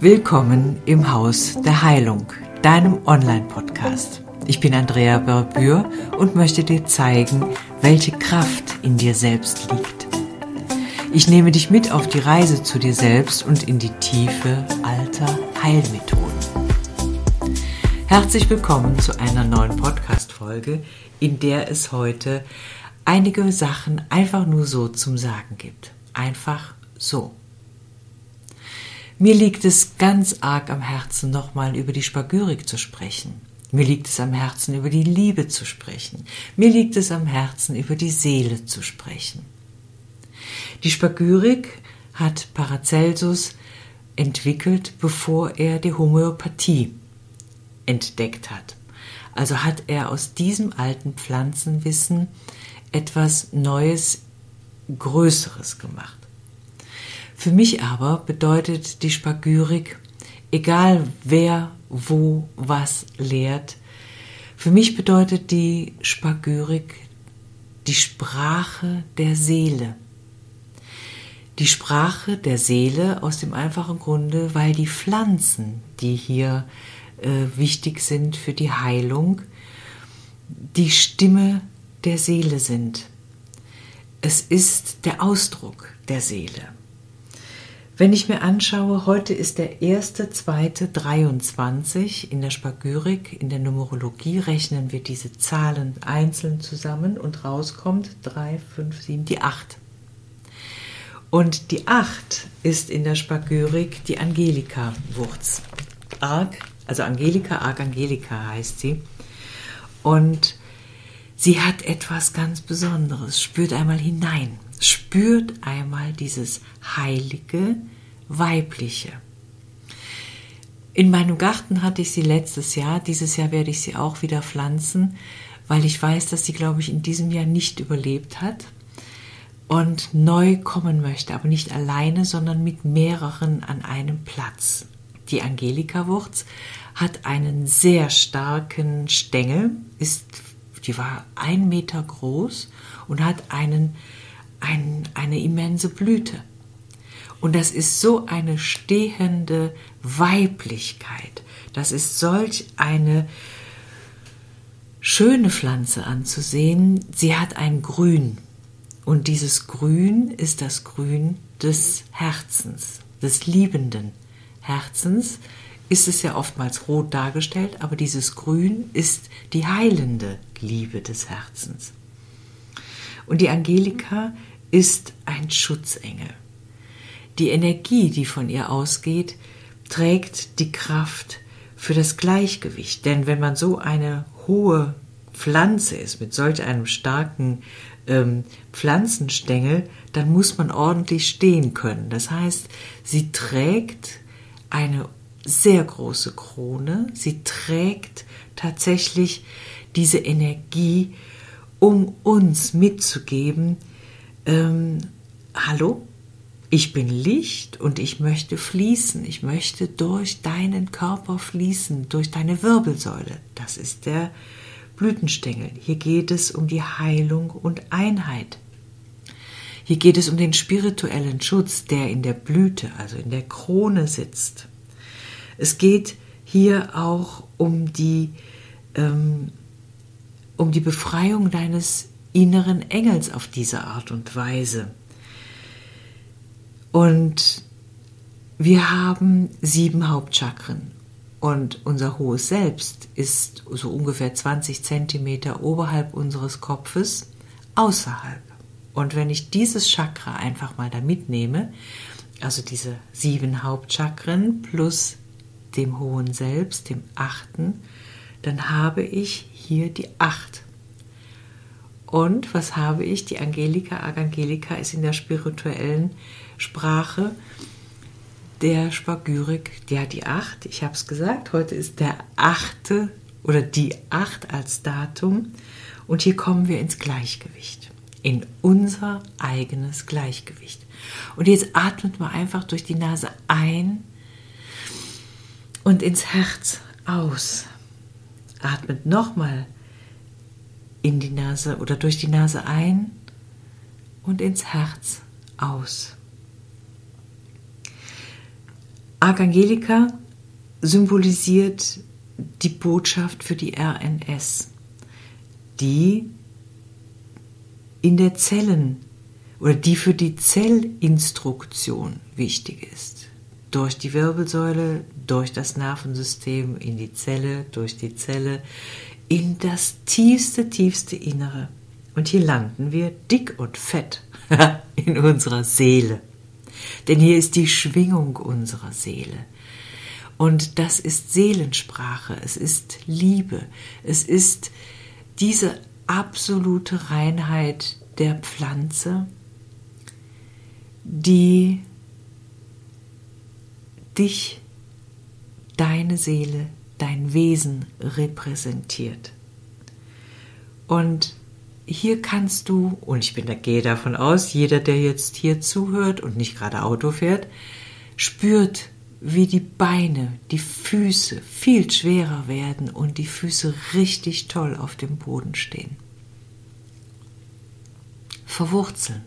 Willkommen im Haus der Heilung, deinem Online-Podcast. Ich bin Andrea Berbür und möchte dir zeigen, welche Kraft in dir selbst liegt. Ich nehme dich mit auf die Reise zu dir selbst und in die Tiefe alter Heilmethoden. Herzlich willkommen zu einer neuen Podcast-Folge, in der es heute einige Sachen einfach nur so zum Sagen gibt. Einfach so. Mir liegt es ganz arg am Herzen, nochmal über die Spagyrik zu sprechen. Mir liegt es am Herzen, über die Liebe zu sprechen. Mir liegt es am Herzen, über die Seele zu sprechen. Die Spagyrik hat Paracelsus entwickelt, bevor er die Homöopathie entdeckt hat. Also hat er aus diesem alten Pflanzenwissen etwas Neues, Größeres gemacht. Für mich aber bedeutet die Spagyrik, egal wer wo was lehrt, für mich bedeutet die Spagyrik die Sprache der Seele. Die Sprache der Seele aus dem einfachen Grunde, weil die Pflanzen, die hier äh, wichtig sind für die Heilung, die Stimme der Seele sind. Es ist der Ausdruck der Seele. Wenn ich mir anschaue, heute ist der 1.2.23 in der Spagyrik, in der Numerologie rechnen wir diese Zahlen einzeln zusammen und rauskommt 3, 5, 7, die 8. Und die 8 ist in der Spagyrik die Angelika-Wurz. Arg, also Angelika, Arg Angelika heißt sie. Und sie hat etwas ganz Besonderes. Spürt einmal hinein spürt einmal dieses heilige, weibliche. In meinem Garten hatte ich sie letztes Jahr, dieses Jahr werde ich sie auch wieder pflanzen, weil ich weiß, dass sie, glaube ich, in diesem Jahr nicht überlebt hat und neu kommen möchte, aber nicht alleine, sondern mit mehreren an einem Platz. Die Angelika-Wurz hat einen sehr starken Stängel, ist, die war ein Meter groß und hat einen ein, eine immense Blüte. Und das ist so eine stehende Weiblichkeit. Das ist solch eine schöne Pflanze anzusehen. Sie hat ein Grün. Und dieses Grün ist das Grün des Herzens, des liebenden Herzens. Ist es ja oftmals rot dargestellt, aber dieses Grün ist die heilende Liebe des Herzens. Und die Angelika ist ein Schutzengel. Die Energie, die von ihr ausgeht, trägt die Kraft für das Gleichgewicht. Denn wenn man so eine hohe Pflanze ist, mit solch einem starken ähm, Pflanzenstängel, dann muss man ordentlich stehen können. Das heißt, sie trägt eine sehr große Krone, sie trägt tatsächlich diese Energie, um uns mitzugeben, ähm, hallo, ich bin Licht und ich möchte fließen. Ich möchte durch deinen Körper fließen, durch deine Wirbelsäule. Das ist der Blütenstängel. Hier geht es um die Heilung und Einheit. Hier geht es um den spirituellen Schutz, der in der Blüte, also in der Krone sitzt. Es geht hier auch um die, ähm, um die Befreiung deines inneren Engels auf diese Art und Weise. Und wir haben sieben Hauptchakren und unser hohes Selbst ist so ungefähr 20 Zentimeter oberhalb unseres Kopfes außerhalb. Und wenn ich dieses Chakra einfach mal da mitnehme, also diese sieben Hauptchakren plus dem hohen Selbst, dem achten, dann habe ich hier die acht und was habe ich? Die Angelika, Argangelika ist in der spirituellen Sprache der Spagyrik, ja die acht, ich habe es gesagt, heute ist der achte oder die acht als Datum und hier kommen wir ins Gleichgewicht, in unser eigenes Gleichgewicht. Und jetzt atmet mal einfach durch die Nase ein und ins Herz aus. Atmet nochmal in die Nase oder durch die Nase ein und ins Herz aus. Archangelika symbolisiert die Botschaft für die RNS, die in der Zellen oder die für die Zellinstruktion wichtig ist. Durch die Wirbelsäule, durch das Nervensystem, in die Zelle, durch die Zelle, in das tiefste, tiefste Innere. Und hier landen wir dick und fett in unserer Seele. Denn hier ist die Schwingung unserer Seele. Und das ist Seelensprache, es ist Liebe, es ist diese absolute Reinheit der Pflanze, die dich, deine Seele, dein Wesen repräsentiert. Und hier kannst du, und ich bin, da gehe davon aus, jeder, der jetzt hier zuhört und nicht gerade Auto fährt, spürt, wie die Beine, die Füße viel schwerer werden und die Füße richtig toll auf dem Boden stehen. Verwurzeln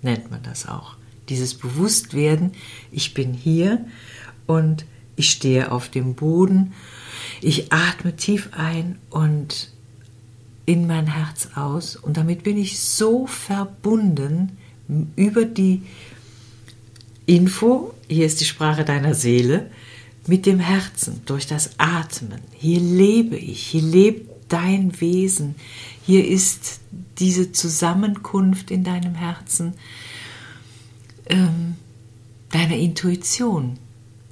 nennt man das auch. Dieses Bewusstwerden, ich bin hier und ich stehe auf dem Boden, ich atme tief ein und in mein Herz aus und damit bin ich so verbunden über die Info, hier ist die Sprache deiner Seele, mit dem Herzen, durch das Atmen. Hier lebe ich, hier lebt dein Wesen, hier ist diese Zusammenkunft in deinem Herzen, ähm, deiner Intuition.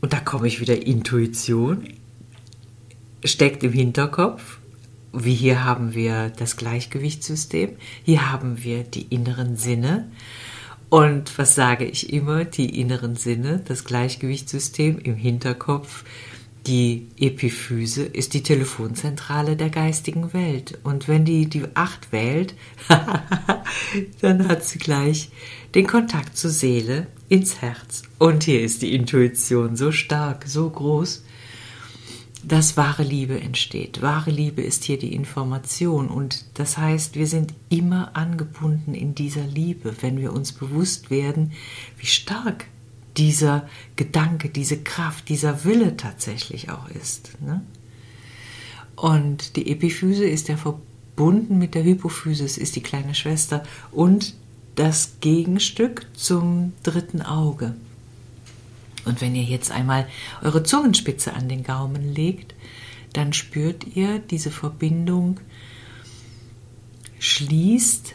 Und da komme ich wieder, Intuition steckt im Hinterkopf, wie hier haben wir das Gleichgewichtssystem, hier haben wir die inneren Sinne. Und was sage ich immer? Die inneren Sinne, das Gleichgewichtssystem im Hinterkopf, die Epiphyse ist die Telefonzentrale der geistigen Welt. Und wenn die die Acht wählt, dann hat sie gleich den Kontakt zur Seele ins Herz. Und hier ist die Intuition so stark, so groß, dass wahre Liebe entsteht. Wahre Liebe ist hier die Information und das heißt, wir sind immer angebunden in dieser Liebe, wenn wir uns bewusst werden, wie stark dieser Gedanke, diese Kraft, dieser Wille tatsächlich auch ist. Ne? Und die Epiphyse ist ja verbunden mit der Hypophysis, ist die kleine Schwester und das Gegenstück zum dritten Auge. Und wenn ihr jetzt einmal eure Zungenspitze an den Gaumen legt, dann spürt ihr diese Verbindung, schließt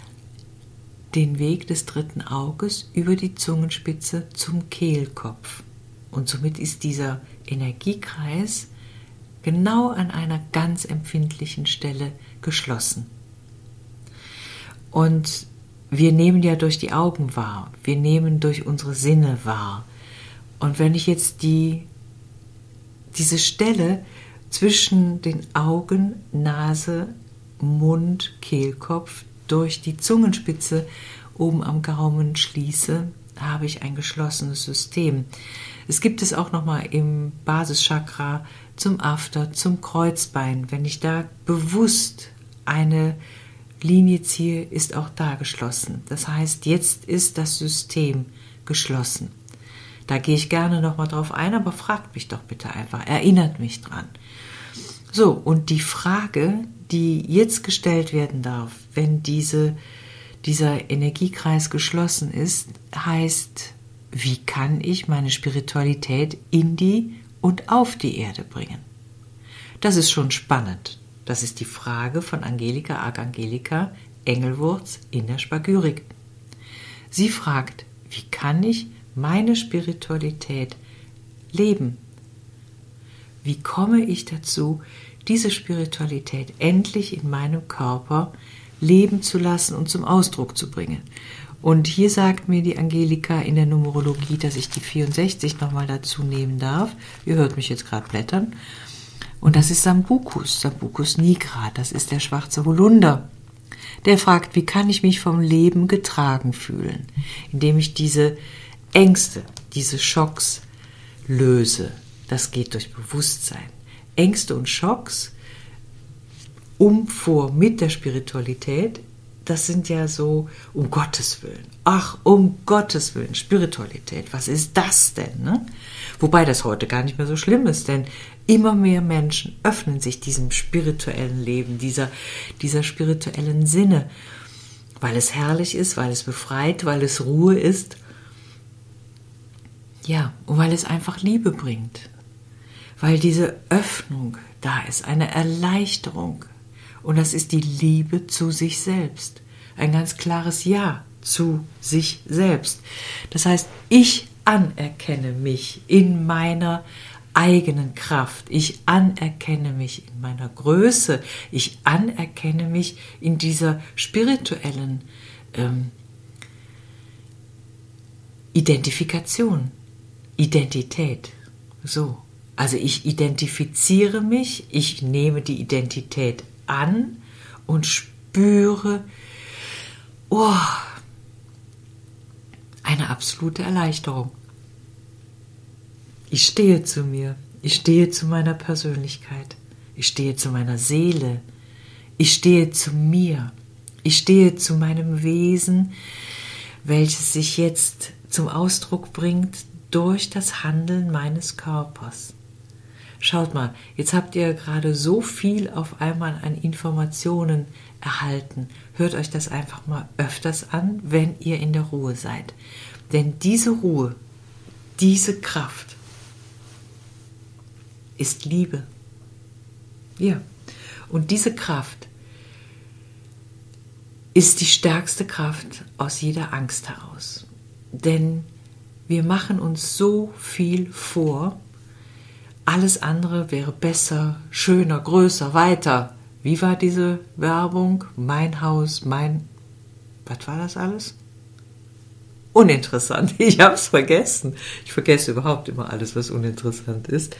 den Weg des dritten Auges über die Zungenspitze zum Kehlkopf. Und somit ist dieser Energiekreis genau an einer ganz empfindlichen Stelle geschlossen. Und wir nehmen ja durch die Augen wahr, wir nehmen durch unsere Sinne wahr. Und wenn ich jetzt die, diese Stelle zwischen den Augen, Nase, Mund, Kehlkopf durch die Zungenspitze oben am Gaumen schließe, habe ich ein geschlossenes System. Es gibt es auch nochmal im Basischakra zum After, zum Kreuzbein. Wenn ich da bewusst eine Linie ziehe, ist auch da geschlossen. Das heißt, jetzt ist das System geschlossen. Da gehe ich gerne nochmal drauf ein, aber fragt mich doch bitte einfach, erinnert mich dran. So, und die Frage, die jetzt gestellt werden darf, wenn diese, dieser Energiekreis geschlossen ist, heißt, wie kann ich meine Spiritualität in die und auf die Erde bringen? Das ist schon spannend. Das ist die Frage von Angelika Archangelika Engelwurz in der Spagyrik. Sie fragt, wie kann ich meine Spiritualität leben? Wie komme ich dazu, diese Spiritualität endlich in meinem Körper leben zu lassen und zum Ausdruck zu bringen? Und hier sagt mir die Angelika in der Numerologie, dass ich die 64 nochmal dazu nehmen darf. Ihr hört mich jetzt gerade blättern. Und das ist Sambucus, Sambucus nigra, das ist der schwarze Holunder. Der fragt, wie kann ich mich vom Leben getragen fühlen, indem ich diese Ängste, diese Schocks löse. Das geht durch Bewusstsein. Ängste und Schocks, um vor mit der Spiritualität das sind ja so, um Gottes Willen. Ach, um Gottes Willen, Spiritualität, was ist das denn? Ne? Wobei das heute gar nicht mehr so schlimm ist, denn immer mehr Menschen öffnen sich diesem spirituellen Leben, dieser, dieser spirituellen Sinne, weil es herrlich ist, weil es befreit, weil es Ruhe ist. Ja, und weil es einfach Liebe bringt. Weil diese Öffnung da ist, eine Erleichterung, und das ist die Liebe zu sich selbst. Ein ganz klares Ja zu sich selbst. Das heißt, ich anerkenne mich in meiner eigenen Kraft. Ich anerkenne mich in meiner Größe. Ich anerkenne mich in dieser spirituellen ähm, Identifikation, Identität. So. Also ich identifiziere mich, ich nehme die Identität an und spüre, oh, eine absolute Erleichterung. Ich stehe zu mir, ich stehe zu meiner Persönlichkeit, ich stehe zu meiner Seele, ich stehe zu mir, ich stehe zu meinem Wesen, welches sich jetzt zum Ausdruck bringt durch das Handeln meines Körpers. Schaut mal, jetzt habt ihr gerade so viel auf einmal an Informationen erhalten. Hört euch das einfach mal öfters an, wenn ihr in der Ruhe seid. Denn diese Ruhe, diese Kraft ist Liebe. Ja. Und diese Kraft ist die stärkste Kraft aus jeder Angst heraus. Denn wir machen uns so viel vor, alles andere wäre besser, schöner, größer, weiter. Wie war diese Werbung? Mein Haus, mein. Was war das alles? Uninteressant. Ich habe es vergessen. Ich vergesse überhaupt immer alles, was uninteressant ist.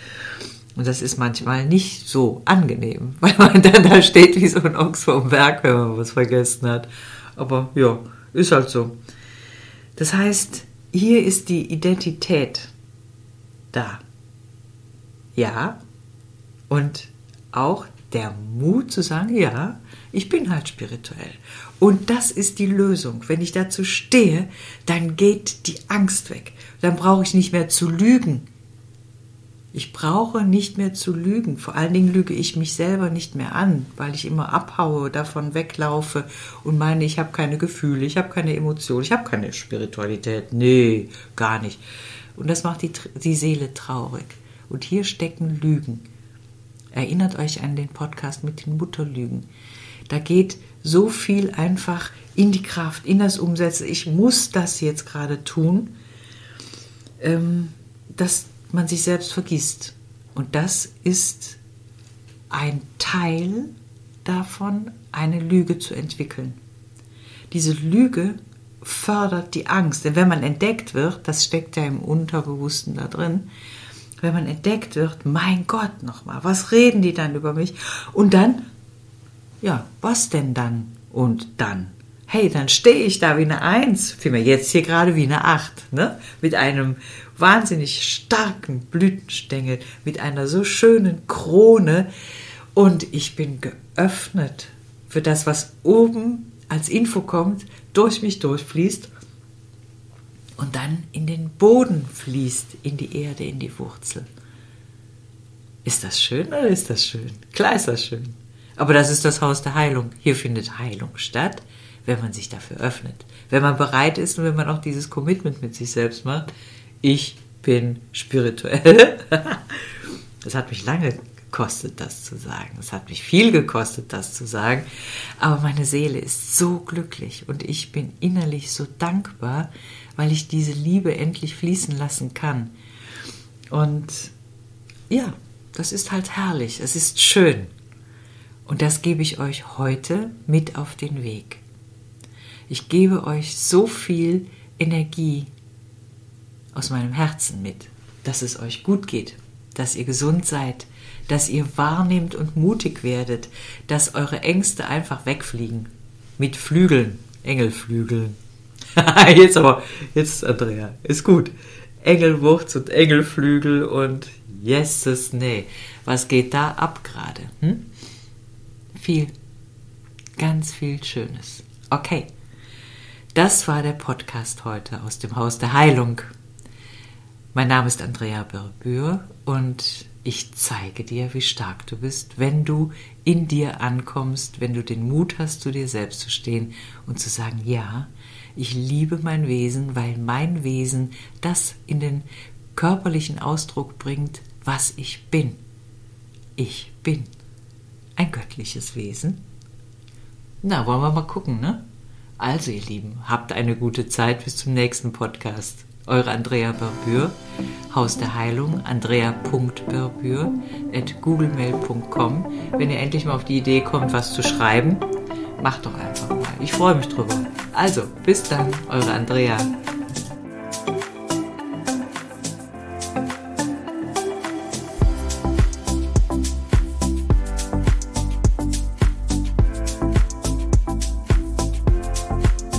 Und das ist manchmal nicht so angenehm, weil man dann da steht wie so ein Ochs vom Berg, wenn man was vergessen hat. Aber ja, ist halt so. Das heißt, hier ist die Identität da. Ja. Und auch der Mut zu sagen, ja, ich bin halt spirituell. Und das ist die Lösung. Wenn ich dazu stehe, dann geht die Angst weg. Dann brauche ich nicht mehr zu lügen. Ich brauche nicht mehr zu lügen. Vor allen Dingen lüge ich mich selber nicht mehr an, weil ich immer abhaue, davon weglaufe und meine, ich habe keine Gefühle, ich habe keine Emotionen, ich habe keine Spiritualität. Nee, gar nicht. Und das macht die, die Seele traurig. Und hier stecken Lügen. Erinnert euch an den Podcast mit den Mutterlügen. Da geht so viel einfach in die Kraft, in das Umsetzen. Ich muss das jetzt gerade tun, ähm, dass man sich selbst vergisst. Und das ist ein Teil davon, eine Lüge zu entwickeln. Diese Lüge fördert die Angst, denn wenn man entdeckt wird, das steckt ja im Unterbewussten da drin, wenn man entdeckt wird, mein Gott nochmal, was reden die dann über mich? Und dann, ja, was denn dann und dann? Hey, dann stehe ich da wie eine Eins, vielmehr jetzt hier gerade wie eine Acht, ne? Mit einem wahnsinnig starken Blütenstängel, mit einer so schönen Krone und ich bin geöffnet für das, was oben als Info kommt, durch mich durchfließt und dann in den Boden fließt, in die Erde, in die Wurzel. Ist das schön oder ist das schön? Klar ist das schön. Aber das ist das Haus der Heilung. Hier findet Heilung statt, wenn man sich dafür öffnet. Wenn man bereit ist und wenn man auch dieses Commitment mit sich selbst macht. Ich bin spirituell. Es hat mich lange gekostet, das zu sagen. Es hat mich viel gekostet, das zu sagen. Aber meine Seele ist so glücklich und ich bin innerlich so dankbar, weil ich diese Liebe endlich fließen lassen kann. Und ja, das ist halt herrlich, es ist schön. Und das gebe ich euch heute mit auf den Weg. Ich gebe euch so viel Energie aus meinem Herzen mit, dass es euch gut geht, dass ihr gesund seid, dass ihr wahrnehmt und mutig werdet, dass eure Ängste einfach wegfliegen. Mit Flügeln, Engelflügeln. jetzt aber, jetzt Andrea, ist gut. Engelwurz und Engelflügel und yeses, nee. Was geht da ab gerade? Hm? Viel, ganz viel Schönes. Okay, das war der Podcast heute aus dem Haus der Heilung. Mein Name ist Andrea Berbür und ich zeige dir, wie stark du bist, wenn du in dir ankommst, wenn du den Mut hast, zu dir selbst zu stehen und zu sagen, ja, ich liebe mein Wesen, weil mein Wesen das in den körperlichen Ausdruck bringt, was ich bin. Ich bin ein göttliches Wesen. Na, wollen wir mal gucken, ne? Also, ihr Lieben, habt eine gute Zeit bis zum nächsten Podcast. Eure Andrea Berbür, Haus der Heilung, andrea.berbür at googlemail.com. Wenn ihr endlich mal auf die Idee kommt, was zu schreiben, macht doch einfach mal. Ich freue mich drüber. Also, bis dann, eure Andrea.